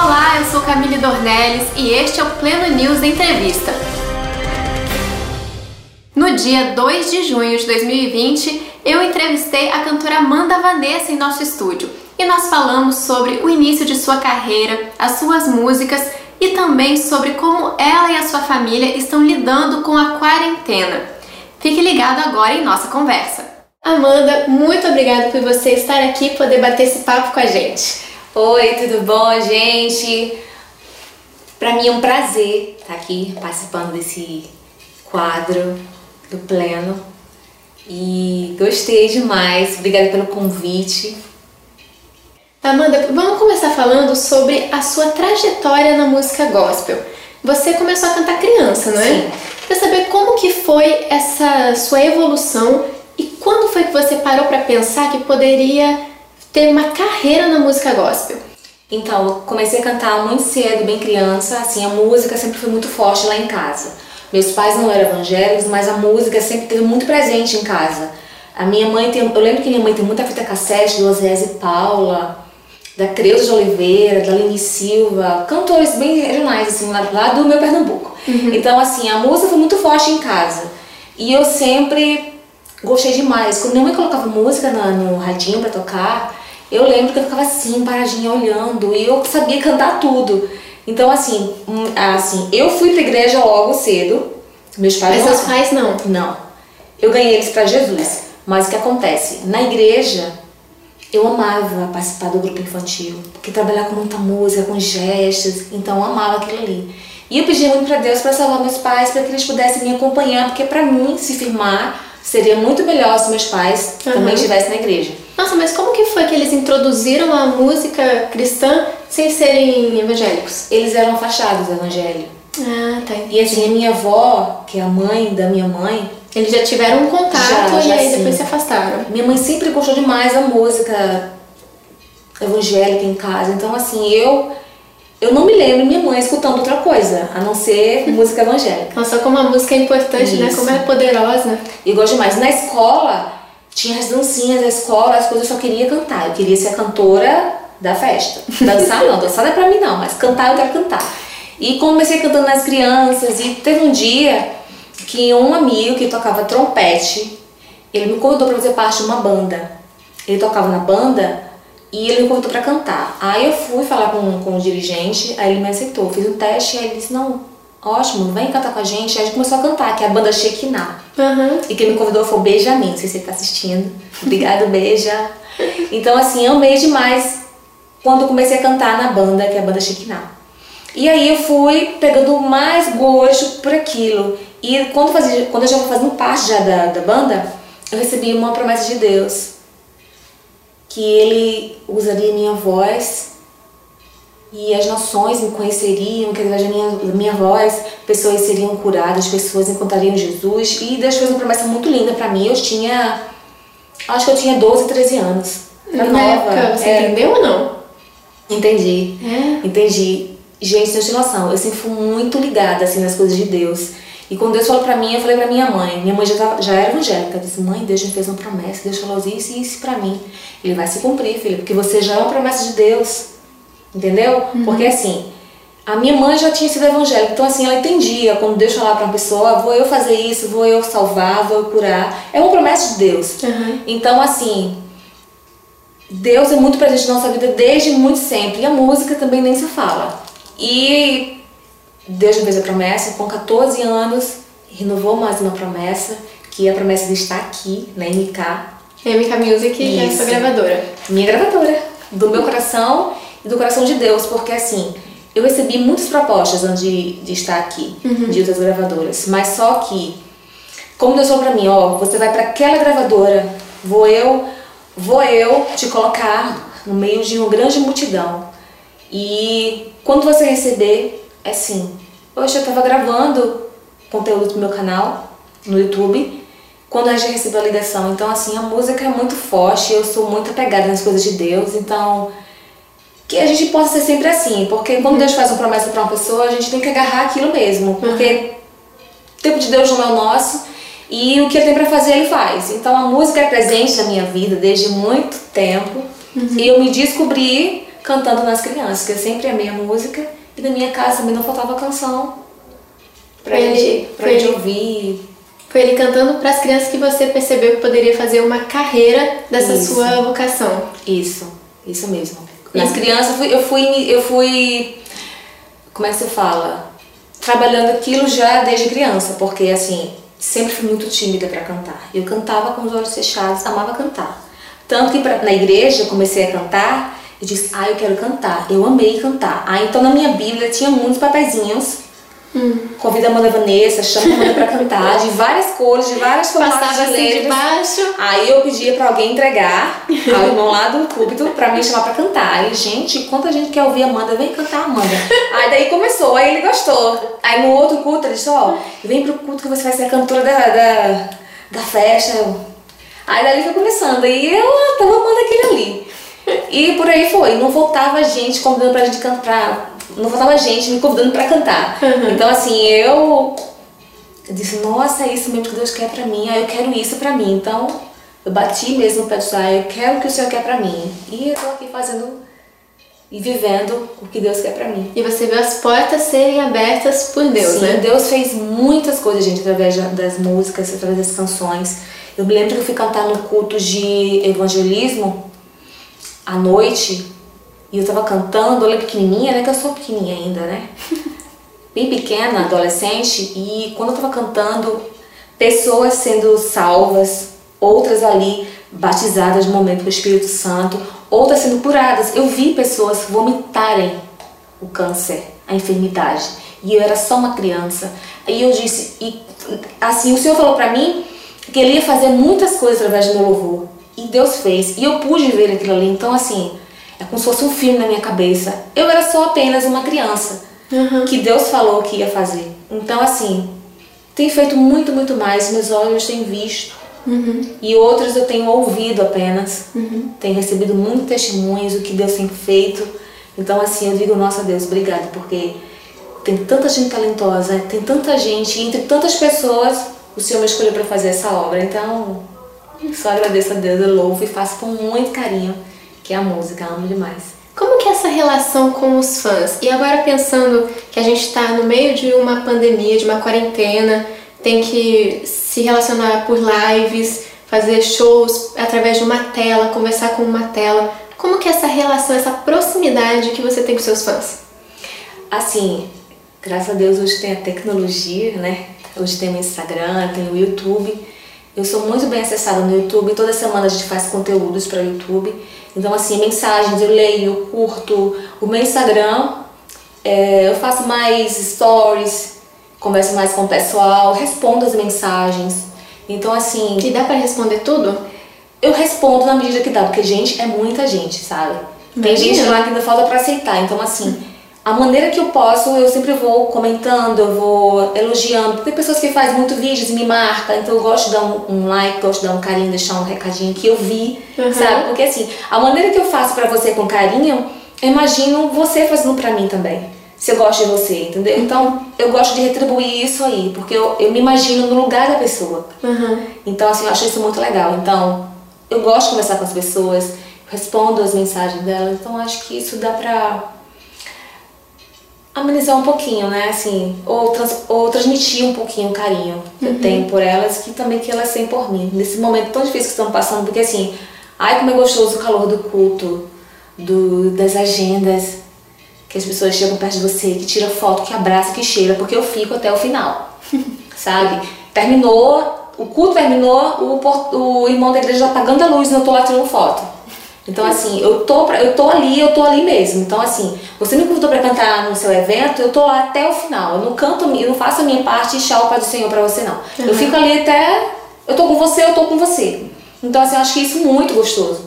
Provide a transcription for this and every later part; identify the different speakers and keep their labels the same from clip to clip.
Speaker 1: Olá, eu sou Camille Dornelles e este é o Pleno News Entrevista. No dia 2 de junho de 2020, eu entrevistei a cantora Amanda Vanessa em nosso estúdio e nós falamos sobre o início de sua carreira, as suas músicas e também sobre como ela e a sua família estão lidando com a quarentena. Fique ligado agora em nossa conversa. Amanda, muito obrigada por você estar aqui e poder bater esse papo com a gente.
Speaker 2: Oi, tudo bom, gente? Para mim é um prazer estar aqui participando desse quadro do Pleno e gostei demais. Obrigada pelo convite.
Speaker 1: Amanda, vamos começar falando sobre a sua trajetória na música gospel. Você começou a cantar criança, não é?
Speaker 2: Sim.
Speaker 1: Quer saber como que foi essa sua evolução e quando foi que você parou para pensar que poderia ter uma carreira na música gospel?
Speaker 2: Então, eu comecei a cantar muito cedo, bem criança, assim, a música sempre foi muito forte lá em casa. Meus pais não eram evangélicos, mas a música sempre esteve muito presente em casa. A minha mãe tem, eu lembro que minha mãe tem muita fita cassete do Osés e Paula, da Creuza de Oliveira, da Aline Silva, cantores bem regionais, assim, lá, lá do meu Pernambuco. Então, assim, a música foi muito forte em casa. E eu sempre gostei demais. Quando minha mãe colocava música na- no radinho pra tocar, eu lembro que eu ficava assim, paradinha, olhando, e eu sabia cantar tudo. Então, assim, hum, assim, eu fui pra igreja logo cedo. Meus pais
Speaker 1: Mas
Speaker 2: não-
Speaker 1: seus pais não.
Speaker 2: não. Eu ganhei eles pra Jesus. Mas o que acontece? Na igreja, eu amava participar do grupo infantil, porque trabalhar com muita música, com gestos, então eu amava aquilo ali. E eu pedi muito pra Deus para salvar meus pais, para que eles pudessem me acompanhar, porque pra mim se firmar seria muito melhor se meus pais
Speaker 1: Uhum.
Speaker 2: também estivessem na igreja.
Speaker 1: Nossa, mas como que foi que eles introduziram a música cristã sem serem evangélicos?
Speaker 2: Eles eram afastados do evangelho.
Speaker 1: Ah, tá.
Speaker 2: E assim, a minha avó, que é a mãe da minha mãe,
Speaker 1: Eles já tiveram um contato
Speaker 2: Já,
Speaker 1: e
Speaker 2: já
Speaker 1: aí
Speaker 2: sim.
Speaker 1: depois se afastaram.
Speaker 2: Minha mãe sempre gostou demais da música evangélica em casa. Então, assim, eu eu não me lembro minha mãe escutando outra coisa, a não ser música evangélica.
Speaker 1: Nossa, como a música é importante, né?
Speaker 2: Isso.
Speaker 1: Como ela é poderosa.
Speaker 2: E gosto demais. Na escola, tinha as dancinhas da escola, as coisas eu só queria cantar. Eu queria ser a cantora da festa. Dançar não, dançar não é pra mim não, mas cantar eu quero cantar. E comecei cantando nas crianças e teve um dia que um amigo que tocava trompete, ele me convidou pra fazer parte de uma banda. Ele tocava na banda e ele me convidou pra cantar. Aí eu fui falar com, com o dirigente, aí ele me aceitou. Fiz um teste e aí ele disse, não, ótimo, vem cantar com a gente. Aí a gente começou a cantar, que é a banda Shekinah.
Speaker 1: Aham.
Speaker 2: E quem me convidou foi o Benjamin, não sei se ele tá assistindo. Obrigada, Beija. Então, assim, amei demais quando comecei a cantar na banda, que é a banda Shekinah. E aí eu fui pegando mais gosto por aquilo. E quando, fazia, quando eu já estava fazendo parte já da, da banda, eu recebi uma promessa de Deus. Que ele usaria minha voz e as nações me conheceriam, que através da minha, da minha voz pessoas seriam curadas, pessoas encontrariam Jesus. E Deus fez uma promessa muito linda pra mim. Eu tinha, acho que eu tinha 12, 13 anos. Era
Speaker 1: Na
Speaker 2: nova.
Speaker 1: época, você
Speaker 2: É,
Speaker 1: entendeu ou não?
Speaker 2: Entendi.
Speaker 1: É.
Speaker 2: Entendi. Gente, não tem noção. Eu sempre fui muito ligada assim nas coisas de Deus. E quando Deus falou pra mim, eu falei pra minha mãe. Minha mãe já, tava, já era evangélica. Eu disse, mãe, Deus me fez uma promessa. Deus falou isso e isso pra mim. Ele vai se cumprir, filha, porque você já é uma promessa de Deus. Entendeu? Porque assim, a minha mãe já tinha sido evangélica. Então assim, ela entendia quando Deus falava pra uma pessoa, vou eu fazer isso, vou eu salvar, vou eu curar. É uma promessa de Deus.
Speaker 1: Aham.
Speaker 2: Então, assim, Deus é muito presente na nossa vida desde muito sempre. E a música também nem se fala. E Deus me fez a promessa, com 14 anos, renovou mais uma promessa, que é a promessa de estar aqui, na MK,
Speaker 1: MK Music e a
Speaker 2: Isso.
Speaker 1: sua gravadora.
Speaker 2: minha gravadora, do meu coração do coração de Deus, porque assim, eu recebi muitas propostas antes de, de estar aqui, de outras gravadoras, mas só que, como Deus falou pra mim, ó, você vai pra aquela gravadora, vou eu, vou eu te colocar no meio de uma grande multidão. E quando você receber, é assim, hoje eu tava gravando conteúdo pro meu canal no YouTube, quando a gente recebeu a ligação. Então, assim, a música é muito forte, eu sou muito apegada nas coisas de Deus, então que a gente possa ser sempre assim, porque quando Deus faz uma promessa para uma pessoa, a gente tem que agarrar aquilo mesmo, porque o tempo de Deus não é o nosso e o que ele tem para fazer ele faz. Então a música é presente na minha vida desde muito tempo Uhum. E eu me descobri cantando nas crianças, que eu sempre amei a música. E na minha casa também não faltava canção foi gente, ele, pra gente ouvir.
Speaker 1: Foi ele cantando para as crianças que você percebeu que poderia fazer uma carreira dessa isso. sua vocação.
Speaker 2: Isso, isso mesmo. Nas crianças eu fui, eu fui, eu fui, como é que se fala? Trabalhando aquilo já desde criança, porque assim, sempre fui muito tímida para cantar. Eu cantava com os olhos fechados, amava cantar. Tanto que pra, na igreja comecei a cantar e disse, ah, eu quero cantar. Eu amei cantar. Ah, então na minha Bíblia tinha muitos papezinhos Hum. Convida a Amanda Vanessa, chama a Amanda pra cantar, de várias cores, de várias formatos
Speaker 1: Passava
Speaker 2: de
Speaker 1: assim de baixo.
Speaker 2: Aí eu pedia pra alguém entregar, ao irmão lá do púlpito, pra me chamar pra cantar. Aí, gente, quanta gente quer ouvir a Amanda, vem cantar Amanda. Aí daí começou, aí ele gostou. Aí no outro culto ele disse, ó, vem pro culto que você vai ser a cantora da, da, da festa. Aí dali foi começando, e eu tava amando aquele ali. E por aí foi, não voltava gente convidando pra gente cantar não faltava gente me convidando para cantar. Uhum. Então, assim, eu, eu disse, nossa, é isso mesmo que Deus quer para mim, ah, eu quero isso para mim. Então, eu bati mesmo para dizer, ah, eu quero o que o Senhor quer para mim. E eu tô aqui fazendo e vivendo o que Deus quer para mim.
Speaker 1: E você viu as portas serem abertas por Deus,
Speaker 2: Sim,
Speaker 1: né?
Speaker 2: Deus fez muitas coisas, gente, através das músicas, através das canções. Eu me lembro que eu fui cantar no culto de evangelismo à noite e eu tava cantando, ela é pequenininha, né? Que eu sou pequenininha ainda, né? Bem pequena, adolescente. E quando eu tava cantando, pessoas sendo salvas, outras ali batizadas no momento com o Espírito Santo, outras sendo curadas. Eu vi pessoas vomitarem o câncer, a enfermidade. E eu era só uma criança. Aí eu disse, e assim, o Senhor falou para mim que ele ia fazer muitas coisas através do meu louvor. E Deus fez. E eu pude ver aquilo ali. Então, assim, é como se fosse um filme na minha cabeça. Eu era só apenas uma criança uhum. que Deus falou que ia fazer. Então, assim, tem feito muito, muito mais. Meus olhos têm visto. Uhum. E outros eu tenho ouvido apenas. Uhum. Tenho recebido muitos testemunhos do que Deus tem feito. Então, assim, eu digo, nossa Deus, obrigada, porque tem tanta gente talentosa, tem tanta gente, e entre tantas pessoas, o Senhor me escolheu para fazer essa obra. Então, só agradeço a Deus, eu louvo e faço com muito carinho que é a música, amo demais.
Speaker 1: Como que é essa relação com os fãs? E agora pensando que a gente está no meio de uma pandemia, de uma quarentena, tem que se relacionar por lives, fazer shows através de uma tela, conversar com uma tela. Como que é essa relação, essa proximidade que você tem com seus fãs?
Speaker 2: Assim, graças a Deus hoje tem a tecnologia, né? Hoje tem o Instagram, tem o YouTube. Eu sou muito bem acessada no YouTube, toda semana a gente faz conteúdos para o YouTube. Então, assim, mensagens eu leio, curto. O meu Instagram, é, eu faço mais stories, converso mais com o pessoal, respondo as mensagens. Então, assim.
Speaker 1: E dá para responder tudo?
Speaker 2: Eu respondo na medida que dá, porque, gente, é muita gente, sabe? Tem gente lá que ainda falta para aceitar. Então, assim a maneira que eu posso, eu sempre vou comentando, eu vou elogiando. Tem pessoas que fazem muito vídeos e me marcam, então eu gosto de dar um, um, like, gosto de dar um carinho, deixar um recadinho que eu vi, uhum. sabe? Porque assim, a maneira que eu faço para você com carinho, eu imagino você fazendo para mim também. Se eu gosto de você, entendeu? Então eu gosto de retribuir isso aí, porque eu, eu me imagino no lugar da pessoa. Uhum. Então, assim, eu acho isso muito legal. Então, eu gosto de conversar com as pessoas, respondo as mensagens delas, então acho que isso dá pra amenizar um pouquinho, né? Assim, ou, trans, ou transmitir um pouquinho o carinho que uhum. eu tenho por elas, que também que elas têm por mim. Nesse momento tão difícil que estão passando, porque assim, ai como é gostoso o calor do culto, do, das agendas, que as pessoas chegam perto de você, que tira foto, que abraça, que cheira, porque eu fico até o final, sabe? Terminou, o culto terminou, o, o irmão da igreja já apagando a luz e eu tô lá tirando foto. Então, assim, eu tô, pra, eu tô ali, eu tô ali mesmo. Então, assim, você me convidou para cantar no seu evento, eu tô lá até o final. Eu não canto, eu não faço a minha parte e tchau, Pai do Senhor para você, não. Uhum. Eu fico ali até. Eu tô com você, eu tô com você. Então, assim, eu acho que isso é muito gostoso.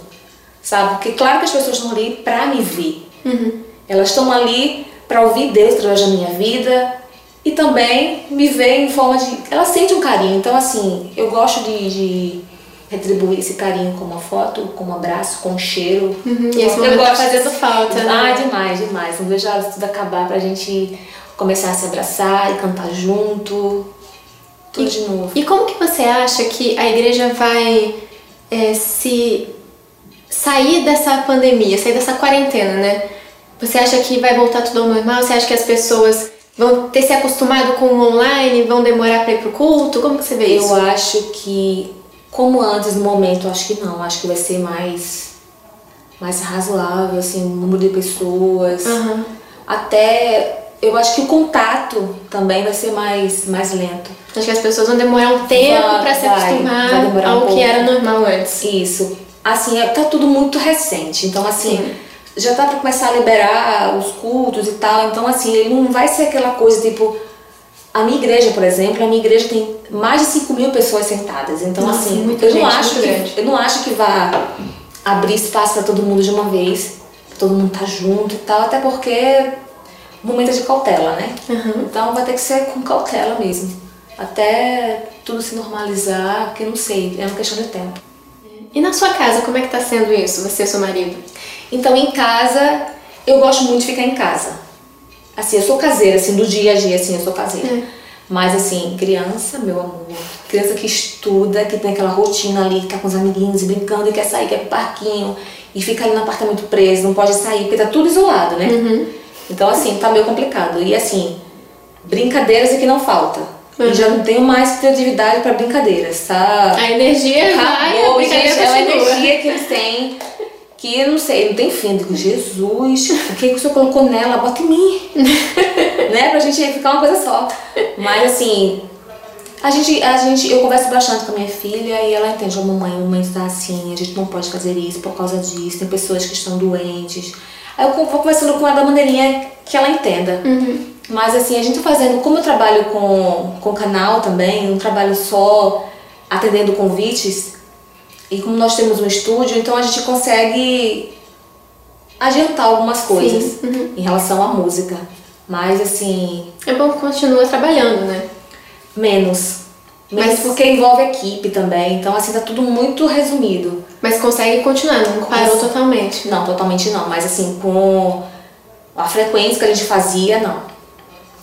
Speaker 2: Sabe? Porque, claro que as pessoas estão ali pra me ver. Uhum. Elas estão ali para ouvir Deus através da minha vida e também me ver em forma de. Elas sentem um carinho. Então, assim, eu gosto de, de retribuir esse carinho com uma foto, com um abraço, com um cheiro.
Speaker 1: Uhum, e esse eu gosto tá fazendo falta, né?
Speaker 2: Ah, demais, demais. Não vejo tudo acabar pra gente começar a se abraçar e cantar junto. Tudo
Speaker 1: e,
Speaker 2: de novo.
Speaker 1: E como que você acha que a igreja vai é, se sair dessa pandemia, sair dessa quarentena, né? Você acha que vai voltar tudo ao normal? Você acha que as pessoas vão ter se acostumado com o online, vão demorar para ir pro culto? Como que você vê
Speaker 2: Eu
Speaker 1: isso?
Speaker 2: acho que, como antes, no momento, acho que não. Acho que vai ser mais, mais razoável, assim, o número de pessoas.
Speaker 1: Aham.
Speaker 2: Até, eu acho que o contato também vai ser mais, mais lento.
Speaker 1: Acho que as pessoas vão demorar um tempo para se
Speaker 2: vai
Speaker 1: acostumar
Speaker 2: demorar um
Speaker 1: ao que era normal antes.
Speaker 2: Isso. Assim, é- tá tudo muito recente. Então, assim,
Speaker 1: Sim.
Speaker 2: já tá pra começar a liberar os cultos e tal. Então, assim, ele não vai ser aquela coisa tipo. A minha igreja, por exemplo, a minha igreja tem mais de 5 mil pessoas sentadas. Então,
Speaker 1: Nossa,
Speaker 2: assim, eu não,
Speaker 1: gente,
Speaker 2: acho
Speaker 1: muito
Speaker 2: que,
Speaker 1: grande.
Speaker 2: eu não acho que vá abrir espaço pra todo mundo de uma vez. Todo mundo tá junto e tal. Até porque o momento é de cautela, né?
Speaker 1: Uhum.
Speaker 2: Então vai ter que ser com cautela mesmo. Até tudo se normalizar, que não sei, é uma questão de tempo.
Speaker 1: E na sua casa, como é que tá sendo isso, você e seu marido?
Speaker 2: Então em casa, eu gosto muito de ficar em casa. Assim, eu sou caseira, assim, do dia a dia, assim, eu sou caseira.
Speaker 1: É.
Speaker 2: Mas assim, criança, meu amor, criança que estuda, que tem aquela rotina ali, que tá com os amiguinhos brincando e quer sair, quer ir pro parquinho e fica ali no apartamento preso, não pode sair, porque tá tudo isolado, né?
Speaker 1: Uhum.
Speaker 2: Então assim, tá meio complicado. E assim, brincadeiras é que não falta.
Speaker 1: Uhum.
Speaker 2: E já não tenho mais criatividade pra brincadeiras, tá?
Speaker 1: A energia vai, a
Speaker 2: Acabou,
Speaker 1: brincadeira
Speaker 2: gente, é
Speaker 1: continua.
Speaker 2: energia que eles têm que eu não sei, não tem fim. Eu digo, Jesus, o que, que o senhor colocou nela? Bota em mim. né? Pra gente ficar uma coisa só. Mas assim, a gente, a gente, eu converso bastante com a minha filha e ela entende, ó, mamãe, a mamãe está assim, a gente não pode fazer isso por causa disso, tem pessoas que estão doentes. Aí eu vou conversando com ela da maneirinha que ela entenda. Mas assim, a gente fazendo, como eu trabalho com, com canal também, não trabalho só atendendo convites, e como nós temos um estúdio, então a gente consegue adiantar algumas coisas em relação à música. Mas assim,
Speaker 1: É bom que continua trabalhando, né?
Speaker 2: menos. Menos
Speaker 1: Mas-
Speaker 2: porque envolve equipe também. Então assim, tá tudo muito resumido.
Speaker 1: Mas consegue continuar, não parou totalmente.
Speaker 2: Não, totalmente não. Mas assim, com a frequência que a gente fazia, não.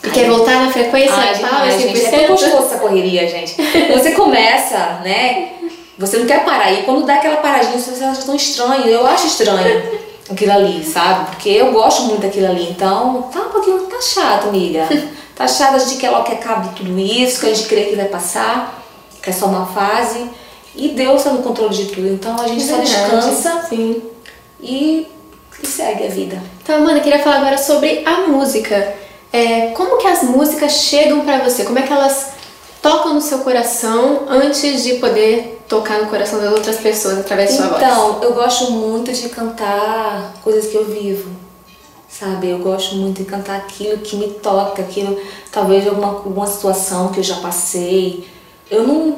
Speaker 1: E quer voltar na frequência
Speaker 2: Ai,
Speaker 1: tal,
Speaker 2: demais, gente. É tão
Speaker 1: 100%?
Speaker 2: gostoso essa correria, gente. Você começa, né? Você não quer parar. E quando dá aquela paradinha, você acha tão estranho. Eu acho estranho aquilo ali, sabe? Porque eu gosto muito daquilo ali. Então, tá um pouquinho, tá chato, amiga. Tá chato, a gente quer logo que acabe tudo isso, que a gente crê que vai passar, que é só uma fase. E Deus tá no controle de tudo. Então a gente só
Speaker 1: É Verdade.
Speaker 2: descansa
Speaker 1: Sim.
Speaker 2: e, e segue a vida.
Speaker 1: Então, Amanda, eu queria falar agora sobre a música. É, como que as músicas chegam pra você? Como é que elas tocam no seu coração antes de poder tocar no coração das outras pessoas através de sua voz?
Speaker 2: Então, eu gosto muito de cantar coisas que eu vivo, sabe? Eu gosto muito de cantar aquilo que me toca, aquilo, talvez alguma, alguma situação que eu já passei. Eu não.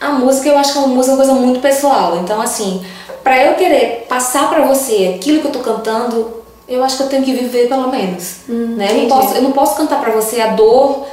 Speaker 2: A música, eu acho que a música é uma coisa muito pessoal. Então, assim, pra eu querer passar pra você aquilo que eu tô cantando, eu acho que eu tenho que viver pelo menos. né? Eu, não posso, eu não posso cantar pra você a dor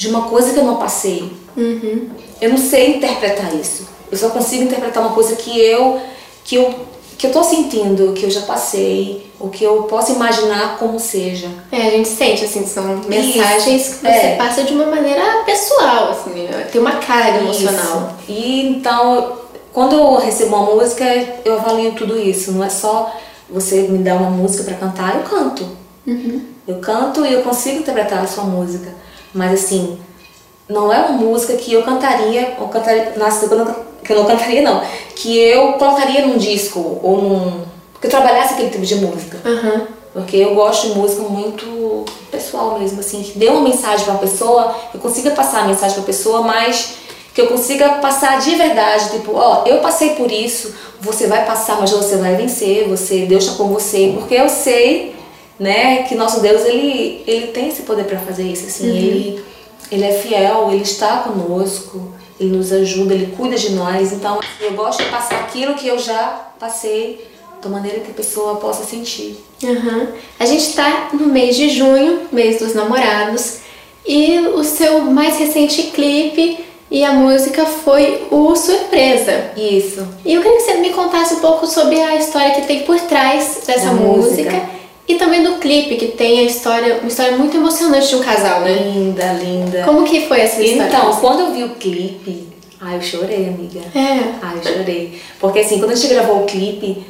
Speaker 2: de uma coisa que eu não passei.
Speaker 1: Uhum.
Speaker 2: Eu não sei interpretar isso. Eu só consigo interpretar uma coisa que eu que eu que eu tô sentindo, que eu já passei, ou que eu posso imaginar como seja.
Speaker 1: É, a gente sente, assim, são mensagens que você
Speaker 2: é.
Speaker 1: passa de uma maneira pessoal, assim, tem uma carga emocional.
Speaker 2: Isso. E então, quando eu recebo uma música, eu avalio tudo isso. Não é só você me dar uma música para cantar, eu canto. Eu canto e eu consigo interpretar a sua música. Mas assim, não é uma música que eu cantaria, ou cantaria, nossa, que eu não, que eu não cantaria não, que eu colocaria num disco ou num, que eu trabalhasse aquele tipo de música.
Speaker 1: Aham.
Speaker 2: Porque eu gosto de música muito pessoal mesmo, assim, que dê uma mensagem pra pessoa, que eu consiga passar a mensagem pra pessoa, mas que eu consiga passar de verdade, tipo, ó, eu passei por isso, você vai passar, mas você vai vencer, você, Deus está com você, porque eu sei, né, que nosso Deus, ele, ele tem esse poder pra fazer isso, assim, ele, ele é fiel, ele está conosco, ele nos ajuda, ele cuida de nós, então eu gosto de passar aquilo que eu já passei, da maneira que a pessoa possa sentir.
Speaker 1: Aham. A gente tá no mês de junho, mês dos namorados, e o seu mais recente clipe e a música foi o Surpresa.
Speaker 2: Isso.
Speaker 1: E eu queria que você me contasse um pouco sobre a história que tem por trás dessa música.
Speaker 2: música.
Speaker 1: E também do clipe, que tem a história, uma história muito emocionante de um casal, né?
Speaker 2: Linda, linda.
Speaker 1: Como que foi essa história?
Speaker 2: Então, quando eu vi o clipe, ai, eu chorei, amiga.
Speaker 1: É.
Speaker 2: Ai, eu chorei. Porque assim, quando a gente gravou o clipe,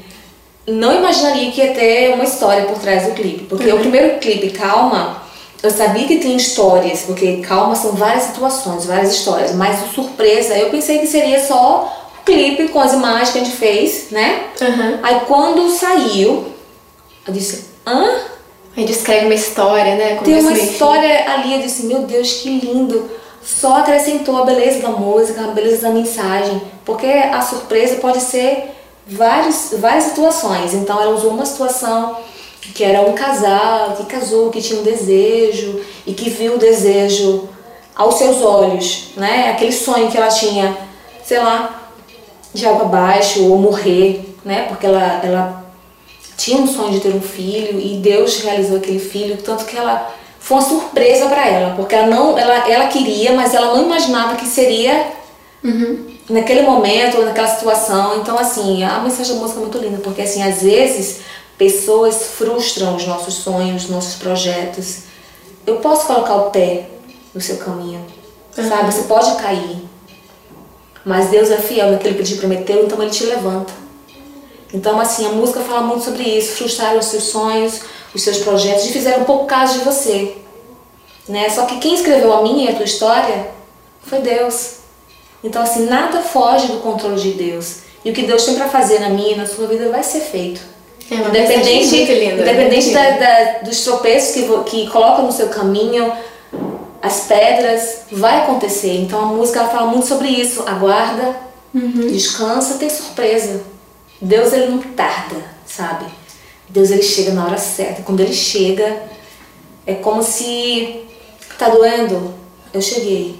Speaker 2: não imaginaria que ia ter uma história por trás do clipe. Porque uhum. o primeiro clipe, Calma, eu sabia que tem histórias, porque Calma são várias situações, várias histórias. Mas o surpresa, eu pensei que seria só o clipe com as imagens que a gente fez, né?
Speaker 1: Uhum.
Speaker 2: Aí quando saiu, eu disse, hã?
Speaker 1: Aí descreve uma história, né?
Speaker 2: Como tem uma história ali, eu disse, meu Deus, que lindo. Só acrescentou a beleza da música, a beleza da mensagem. Porque a surpresa pode ser várias, várias situações. Então ela usou uma situação que era um casal que casou, que tinha um desejo e que viu o desejo aos seus olhos, né? Aquele sonho que ela tinha, sei lá, de água abaixo ou morrer, né? Porque ela, ela tinha um sonho de ter um filho e Deus realizou aquele filho, tanto que ela foi uma surpresa para ela, porque ela não, ela, ela queria, mas ela não imaginava que seria
Speaker 1: uhum
Speaker 2: naquele momento, naquela situação. Então, assim, a mensagem da música é muito linda, porque, assim, às vezes pessoas frustram os nossos sonhos, os nossos projetos. Eu posso colocar o pé no seu caminho, uhum. sabe? Você pode cair, mas Deus é fiel naquilo que ele te prometeu, então ele te levanta. Então, assim, a música fala muito sobre isso, frustrar os seus sonhos, os seus projetos, e fizeram um pouco caso de você. Né? Só que quem escreveu a minha e a tua história foi Deus. Então, assim, nada foge do controle de Deus. E o que Deus tem para fazer na minha e na sua vida vai ser feito.
Speaker 1: É independente linda,
Speaker 2: independente da, da, dos tropeços que, que coloca no seu caminho, as pedras, vai acontecer. Então a música fala muito sobre isso. Aguarda,
Speaker 1: uhum.
Speaker 2: descansa, tem surpresa. Deus ele não tarda, sabe? Deus ele chega na hora certa. Quando ele chega, é como se tá doendo, eu cheguei.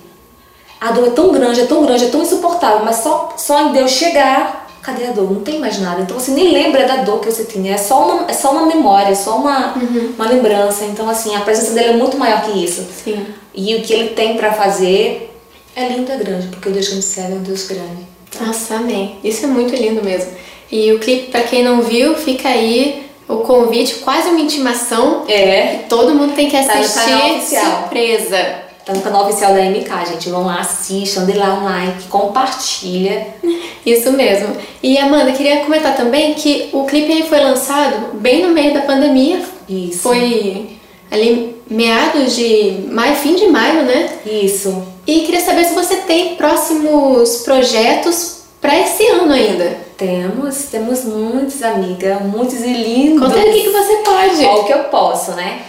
Speaker 2: A dor é tão grande, é tão grande, é tão insuportável, mas só, só em Deus chegar, cadê a dor? Não tem mais nada. Então você nem lembra da dor que você tinha. É só uma, é só uma memória, é só uma,
Speaker 1: uhum.
Speaker 2: uma lembrança. Então, assim, a presença dele é muito maior que isso.
Speaker 1: Sim.
Speaker 2: E o que ele tem para fazer é lindo e é grande, porque o Deus que me serve é um Deus grande.
Speaker 1: Tá? Nossa, amém. Isso é muito lindo mesmo. E o clipe, para quem não viu, fica aí o convite, quase uma intimação.
Speaker 2: É.
Speaker 1: todo mundo tem que assistir.
Speaker 2: Tá no canal oficial.
Speaker 1: Surpresa.
Speaker 2: Tá no canal oficial da MK, gente. Vão lá, assistam, dê lá um like, compartilha.
Speaker 1: Isso mesmo. E Amanda, queria comentar também que o clipe foi lançado bem no meio da pandemia.
Speaker 2: Isso.
Speaker 1: Foi ali meados de maio, fim de maio, né?
Speaker 2: Isso.
Speaker 1: E queria saber se você tem próximos projetos para esse ano ainda.
Speaker 2: Temos, temos muitos, amiga, muitos e lindos.
Speaker 1: Conta o que, que você pode.
Speaker 2: O que eu posso, né?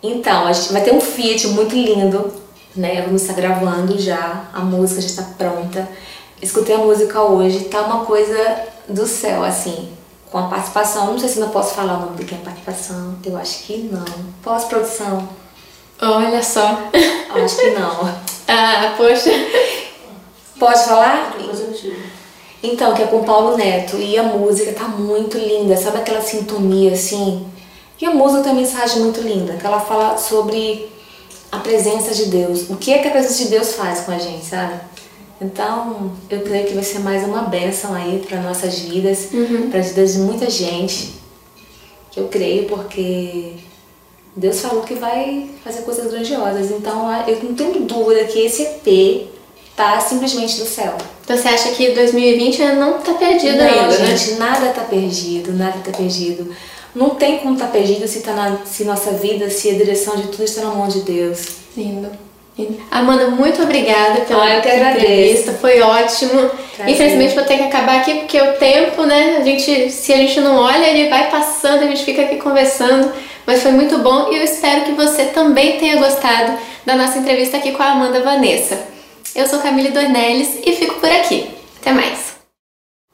Speaker 2: Então, a gente vai ter um Fiat muito lindo né? Vamos estar gravando já, a música já está pronta. Escutei a música hoje, tá uma coisa do céu, assim, com a participação. Não sei se não posso falar o nome de quem é participação, eu acho que não. Pós-produção.
Speaker 1: Olha só.
Speaker 2: Acho que não.
Speaker 1: ah, poxa.
Speaker 2: Pode falar? Então, que é com Paulo Neto. E a música tá muito linda, sabe aquela sintonia assim? E a música tem uma mensagem muito linda, que ela fala sobre a presença de Deus. O que é que a presença de Deus faz com a gente, sabe? Então, eu creio que vai ser mais uma bênção aí para nossas vidas,
Speaker 1: uhum.
Speaker 2: para as vidas de muita gente. Que eu creio porque Deus falou que vai fazer coisas grandiosas. Então, eu não tenho dúvida que esse EP tá simplesmente do céu.
Speaker 1: Então, você acha que 2020 não tá perdido
Speaker 2: não,
Speaker 1: ainda,
Speaker 2: gente,
Speaker 1: né?
Speaker 2: nada tá perdido, nada tá perdido. Não tem como estar tá perdido se, tá na, se nossa vida, se a direção de tudo está na mão de Deus.
Speaker 1: Lindo. Amanda, muito obrigada pela
Speaker 2: ah,
Speaker 1: entrevista, foi ótimo. Prazer. Infelizmente vou ter que acabar aqui porque o tempo, né? A gente, se a gente não olha, ele vai passando, a gente fica aqui conversando, mas foi muito bom e eu espero que você também tenha gostado da nossa entrevista aqui com a Amanda Vanessa. Eu sou Camille Dornelles e fico por aqui. Até mais.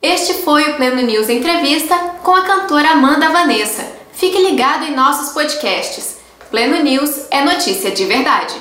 Speaker 1: Este foi o Pleno News Entrevista com a cantora Amanda Vanessa. Fique ligado em nossos podcasts. Pleno News é notícia de verdade.